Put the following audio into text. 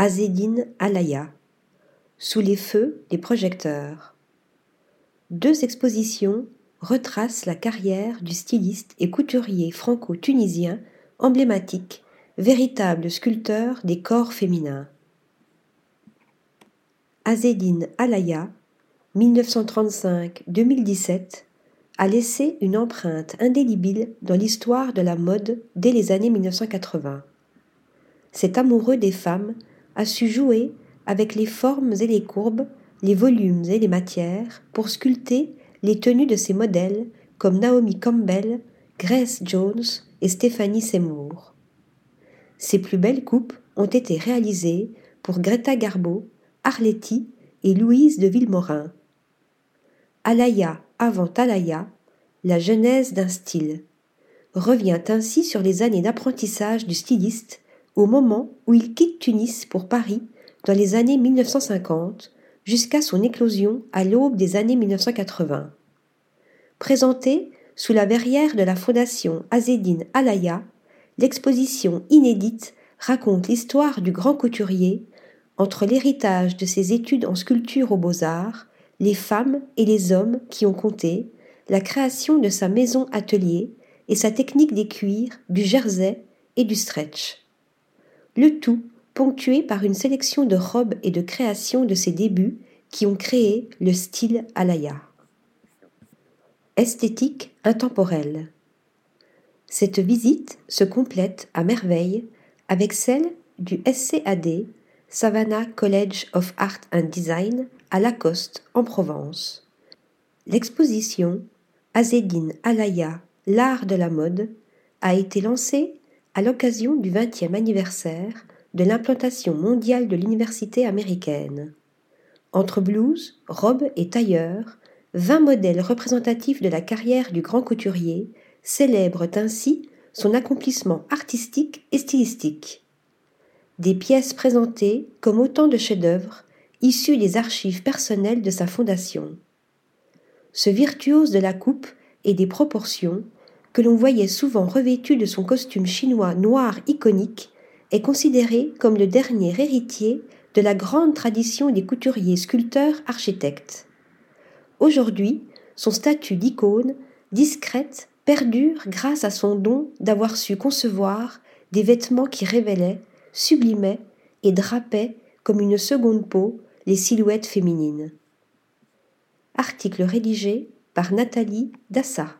Azedine Alaya. Sous les feux des projecteurs. Deux expositions retracent la carrière du styliste et couturier franco-tunisien emblématique, véritable sculpteur des corps féminins. Azedine Alaya, 1935-2017, a laissé une empreinte indélébile dans l'histoire de la mode dès les années 1980. Cet amoureux des femmes a su jouer avec les formes et les courbes, les volumes et les matières pour sculpter les tenues de ses modèles comme Naomi Campbell, Grace Jones et Stephanie Seymour. Ses plus belles coupes ont été réalisées pour Greta Garbo, Arletty et Louise de Villemorin. Alaya avant Alaya, la genèse d'un style, revient ainsi sur les années d'apprentissage du styliste au moment où il quitte Tunis pour Paris dans les années 1950 jusqu'à son éclosion à l'aube des années 1980. Présentée sous la verrière de la fondation Azedine Alaya, l'exposition inédite raconte l'histoire du grand couturier entre l'héritage de ses études en sculpture aux beaux-arts les femmes et les hommes qui ont compté, la création de sa maison atelier et sa technique des cuirs, du jersey et du stretch. Le tout ponctué par une sélection de robes et de créations de ses débuts qui ont créé le style Alaya. Esthétique intemporelle. Cette visite se complète à merveille avec celle du SCAD, Savannah College of Art and Design, à Lacoste, en Provence. L'exposition Azedine Alaya, l'art de la mode, a été lancée à l'occasion du 20e anniversaire de l'implantation mondiale de l'université américaine. Entre blouses, robes et tailleurs, vingt modèles représentatifs de la carrière du grand couturier célèbrent ainsi son accomplissement artistique et stylistique. Des pièces présentées comme autant de chefs-d'œuvre issu des archives personnelles de sa fondation. Ce virtuose de la coupe et des proportions, que l'on voyait souvent revêtu de son costume chinois noir iconique, est considéré comme le dernier héritier de la grande tradition des couturiers sculpteurs architectes. Aujourd'hui, son statut d'icône, discrète, perdure grâce à son don d'avoir su concevoir des vêtements qui révélaient, sublimaient et drapaient comme une seconde peau les silhouettes féminines. Article rédigé par Nathalie Dassa.